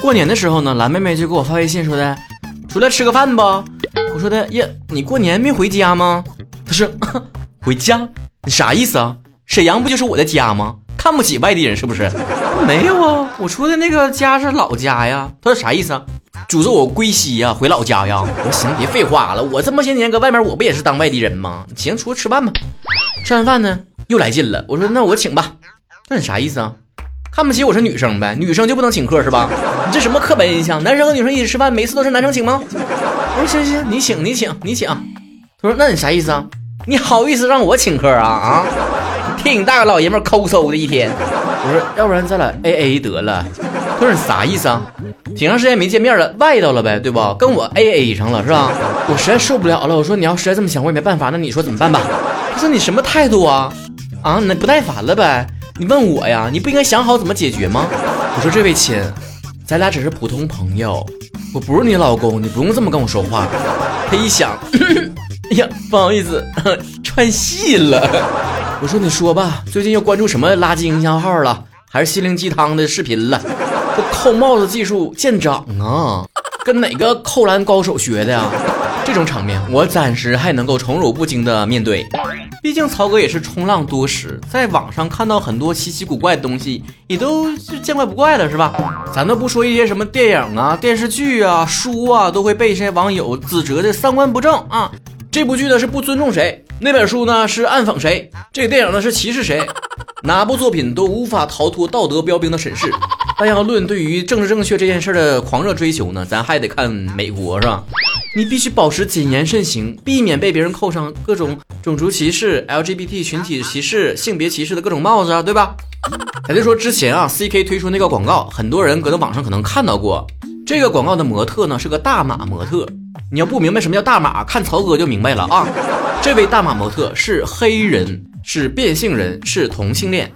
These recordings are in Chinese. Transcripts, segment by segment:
过年的时候呢，蓝妹妹就给我发微信说的，出来吃个饭不？我说的呀，你过年没回家吗？她说 回家，你啥意思啊？沈阳不就是我的家吗？看不起外地人是不是？没有啊，我说的那个家是老家呀。她说啥意思啊？诅咒我归西呀，回老家呀？我说行，别废话了，我这么些年搁外面，我不也是当外地人吗？行，出去吃饭吧。吃完饭呢，又来劲了。我说那我请吧。那你啥意思啊？看不起我是女生呗？女生就不能请客是吧？你这什么刻板印象？男生和女生一起吃饭，每次都是男生请吗？我说行行，你请你请你请。他说那你啥意思啊？你好意思让我请客啊啊？替你大个老爷们抠搜的一天。我说要不然咱俩 A A 得了。他说你啥意思啊？挺长时间没见面了，外道了呗，对不？跟我 A A 上了是吧？我实在受不了了。我说你要实在这么想，我也没办法。那你说怎么办吧？他说你什么态度啊？啊，那不耐烦了呗？你问我呀？你不应该想好怎么解决吗？我说这位亲，咱俩只是普通朋友，我不是你老公，你不用这么跟我说话。他一想，哎呀，不好意思，串戏了。我说你说吧，最近又关注什么垃圾营销号了，还是心灵鸡汤的视频了？这扣帽子技术见长啊，跟哪个扣篮高手学的呀？这种场面，我暂时还能够宠辱不惊的面对。毕竟曹哥也是冲浪多时，在网上看到很多稀奇古怪的东西，也都是见怪不怪了，是吧？咱都不说一些什么电影啊、电视剧啊、书啊，都会被一些网友指责的三观不正啊。这部剧呢是不尊重谁，那本书呢是暗讽谁，这个电影呢是歧视谁，哪部作品都无法逃脱道德标兵的审视。但要论对于政治正确这件事的狂热追求呢，咱还得看美国，是吧？你必须保持谨言慎行，避免被别人扣上各种种族歧视、LGBT 群体歧视、性别歧视的各种帽子啊，对吧？咱就说之前啊，CK 推出那个广告，很多人搁在网上可能看到过。这个广告的模特呢是个大码模特，你要不明白什么叫大码，看曹哥就明白了啊。这位大码模特是黑人，是变性人，是同性恋。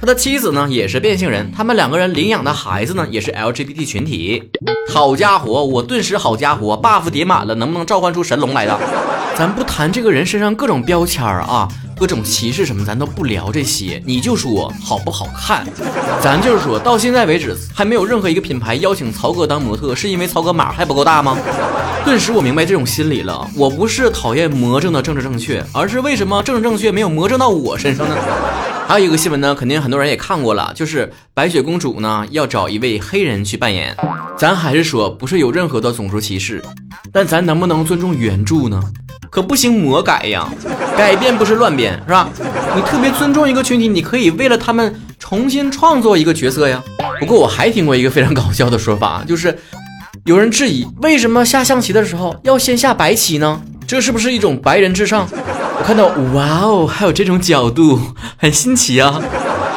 他的妻子呢也是变性人，他们两个人领养的孩子呢也是 LGBT 群体。好家伙，我顿时好家伙，buff 叠满了，能不能召唤出神龙来的？咱不谈这个人身上各种标签儿啊，各种歧视什么，咱都不聊这些。你就说好不好看？咱就是说到现在为止，还没有任何一个品牌邀请曹哥当模特，是因为曹哥码还不够大吗？顿时我明白这种心理了。我不是讨厌魔怔的政治正确，而是为什么政治正确没有魔怔到我身上呢？还有一个新闻呢，肯定很多人也看过了，就是白雪公主呢要找一位黑人去扮演。咱还是说不是有任何的种族歧视，但咱能不能尊重原著呢？可不行魔改呀，改变不是乱编是吧？你特别尊重一个群体，你可以为了他们重新创作一个角色呀。不过我还听过一个非常搞笑的说法，就是有人质疑为什么下象棋的时候要先下白棋呢？这是不是一种白人至上？我看到，哇哦，还有这种角度，很新奇啊！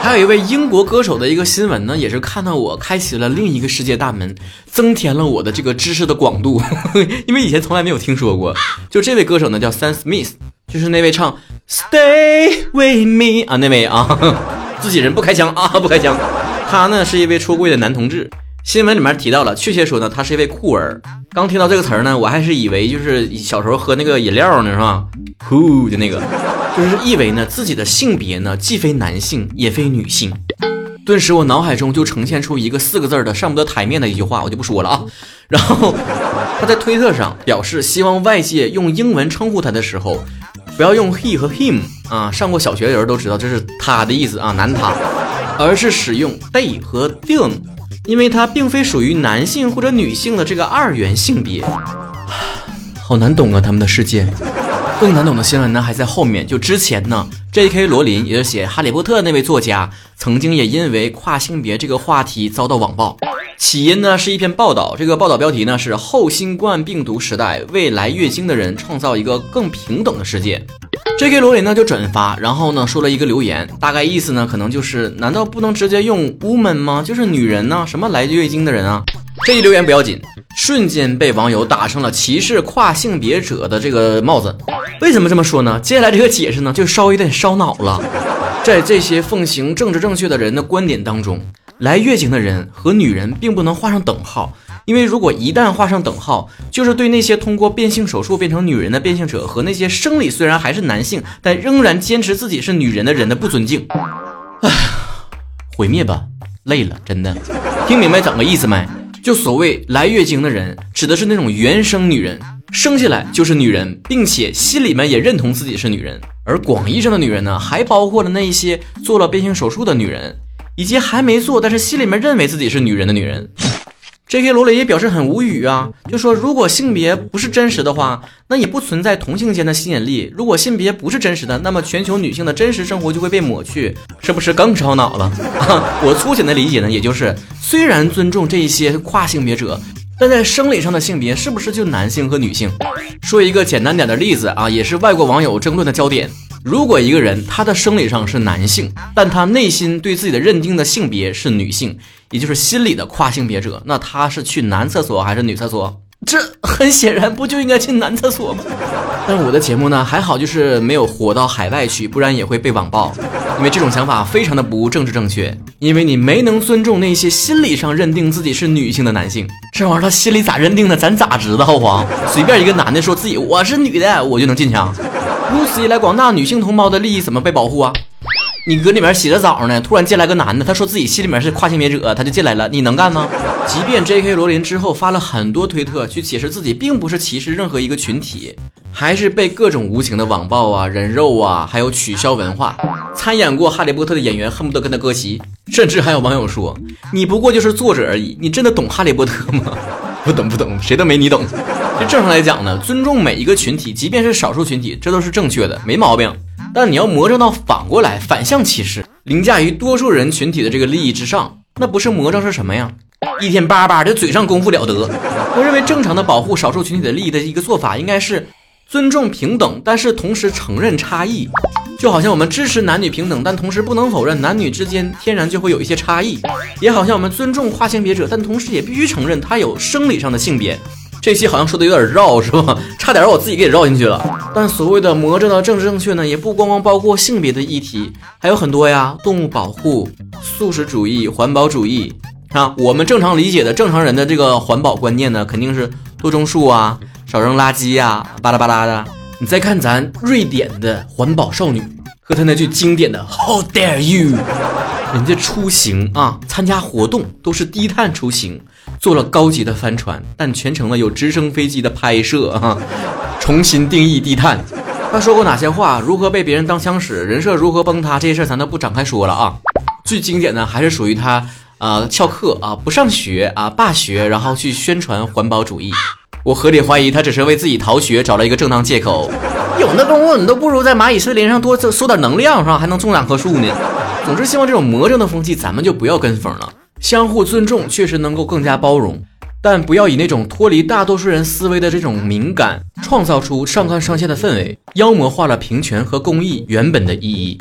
还有一位英国歌手的一个新闻呢，也是看到我开启了另一个世界大门，增添了我的这个知识的广度，因为以前从来没有听说过。就这位歌手呢，叫 Sam Smith，就是那位唱 Stay with me 啊那位啊，自己人不开枪啊不开枪，他呢是一位出柜的男同志。新闻里面提到了，确切说呢，他是一位酷儿。刚听到这个词儿呢，我还是以为就是小时候喝那个饮料呢，是吧？酷就那个，就是意为呢自己的性别呢既非男性也非女性。顿时我脑海中就呈现出一个四个字的上不得台面的一句话，我就不说了啊。然后他在推特上表示，希望外界用英文称呼他的时候，不要用 he 和 him 啊，上过小学的人都知道这是他的意思啊，男他，而是使用 they 和 them。因为他并非属于男性或者女性的这个二元性别，好难懂啊，他们的世界。更难懂的新闻呢还在后面。就之前呢，J.K. 罗琳，也就是写《哈利波特》那位作家，曾经也因为跨性别这个话题遭到网暴。起因呢是一篇报道，这个报道标题呢是“后新冠病毒时代，未来月经的人创造一个更平等的世界”。J.K. 罗琳呢就转发，然后呢说了一个留言，大概意思呢可能就是，难道不能直接用 woman 吗？就是女人呢？什么来月经的人啊？这一留言不要紧，瞬间被网友打上了歧视跨性别者的这个帽子。为什么这么说呢？接下来这个解释呢就稍微有点烧脑了。在这些奉行政治正确的人的观点当中，来月经的人和女人并不能画上等号。因为如果一旦画上等号，就是对那些通过变性手术变成女人的变性者和那些生理虽然还是男性，但仍然坚持自己是女人的人的不尊敬。唉，毁灭吧，累了，真的。听明白整个意思没？就所谓来月经的人，指的是那种原生女人，生下来就是女人，并且心里面也认同自己是女人。而广义上的女人呢，还包括了那一些做了变性手术的女人。以及还没做，但是心里面认为自己是女人的女人，J.K. 罗琳也表示很无语啊，就说如果性别不是真实的话，那也不存在同性间的吸引力。如果性别不是真实的，那么全球女性的真实生活就会被抹去，是不是更烧脑了啊？我粗浅的理解呢，也就是虽然尊重这一些跨性别者，但在生理上的性别是不是就男性和女性？说一个简单点的例子啊，也是外国网友争论的焦点。如果一个人他的生理上是男性，但他内心对自己的认定的性别是女性，也就是心理的跨性别者，那他是去男厕所还是女厕所？这很显然不就应该去男厕所吗？但我的节目呢还好，就是没有火到海外去，不然也会被网暴。因为这种想法非常的不政治正确，因为你没能尊重那些心理上认定自己是女性的男性。这玩意儿他心里咋认定的，咱咋知道啊？随便一个男的说自己我是女的，我就能进枪。如此一来，广大女性同胞的利益怎么被保护啊？你搁里面洗着澡呢，突然进来个男的，他说自己心里面是跨性别者，他就进来了，你能干吗？即便 J.K. 罗琳之后发了很多推特去解释自己并不是歧视任何一个群体，还是被各种无情的网暴啊、人肉啊，还有取消文化。参演过《哈利波特》的演员恨不得跟他割席，甚至还有网友说：“你不过就是作者而已，你真的懂哈利波特吗？” 不懂不懂，谁都没你懂。就正常来讲呢，尊重每一个群体，即便是少数群体，这都是正确的，没毛病。但你要魔怔到反过来，反向歧视，凌驾于多数人群体的这个利益之上，那不是魔怔是什么呀？一天叭叭的嘴上功夫了得。我认为正常的保护少数群体的利益的一个做法，应该是尊重平等，但是同时承认差异。就好像我们支持男女平等，但同时不能否认男女之间天然就会有一些差异；也好像我们尊重跨性别者，但同时也必须承认他有生理上的性别。这期好像说的有点绕，是吧？差点让我自己给绕进去了。但所谓的魔怔的政治正确呢，也不光光包括性别的议题，还有很多呀，动物保护、素食主义、环保主义啊。我们正常理解的正常人的这个环保观念呢，肯定是多种树啊，少扔垃圾呀，巴拉巴拉的。你再看咱瑞典的环保少女和她那句经典的 How dare you！人家出行啊，参加活动都是低碳出行，坐了高级的帆船，但全程呢有直升飞机的拍摄啊，重新定义低碳。他说过哪些话？如何被别人当枪使？人设如何崩塌？这些事儿咱都不展开说了啊。最经典的还是属于他啊，翘课啊，不上学啊，罢学，然后去宣传环保主义。我合理怀疑他只是为自己逃学找了一个正当借口。有那功夫，你都不如在蚂蚁森林上多收点能量，是吧？还能种两棵树呢。总之，希望这种魔怔的风气咱们就不要跟风了。相互尊重确实能够更加包容，但不要以那种脱离大多数人思维的这种敏感，创造出上纲上线的氛围，妖魔化了平权和公益原本的意义。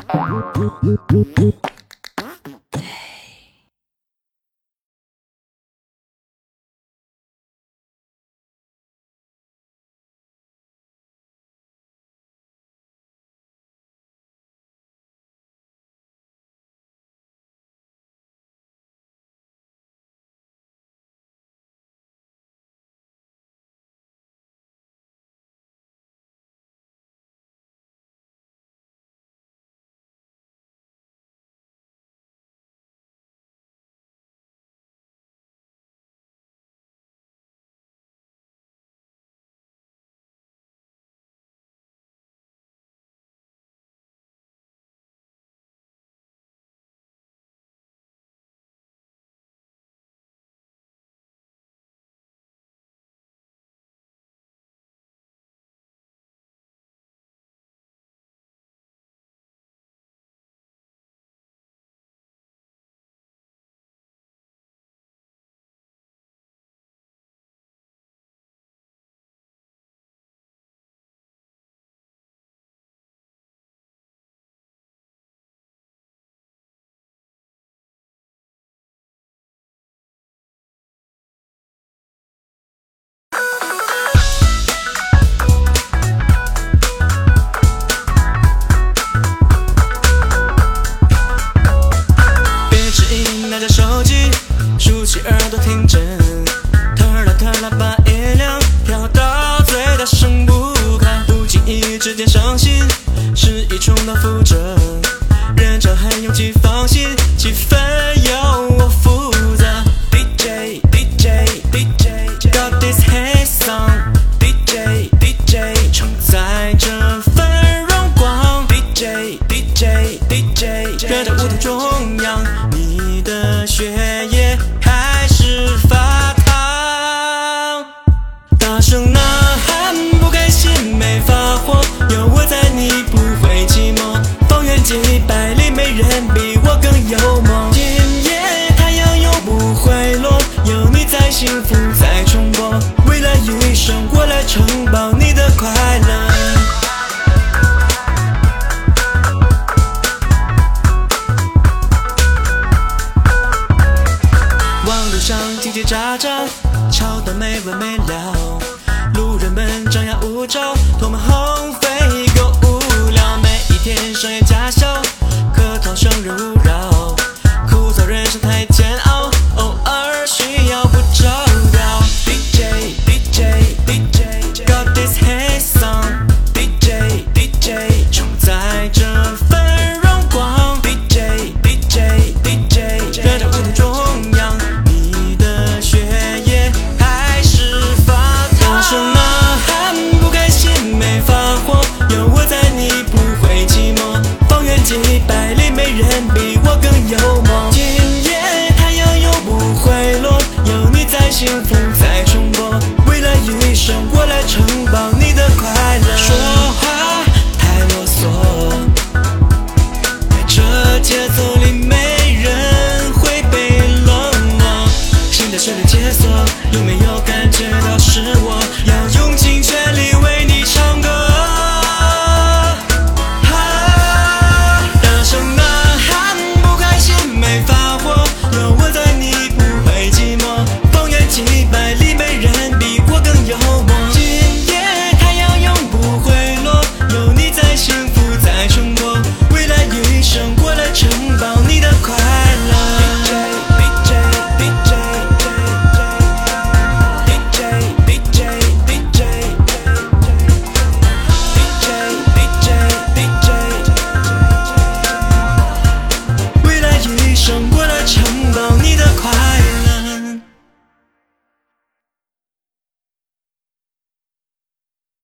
生，我来承包你的快乐。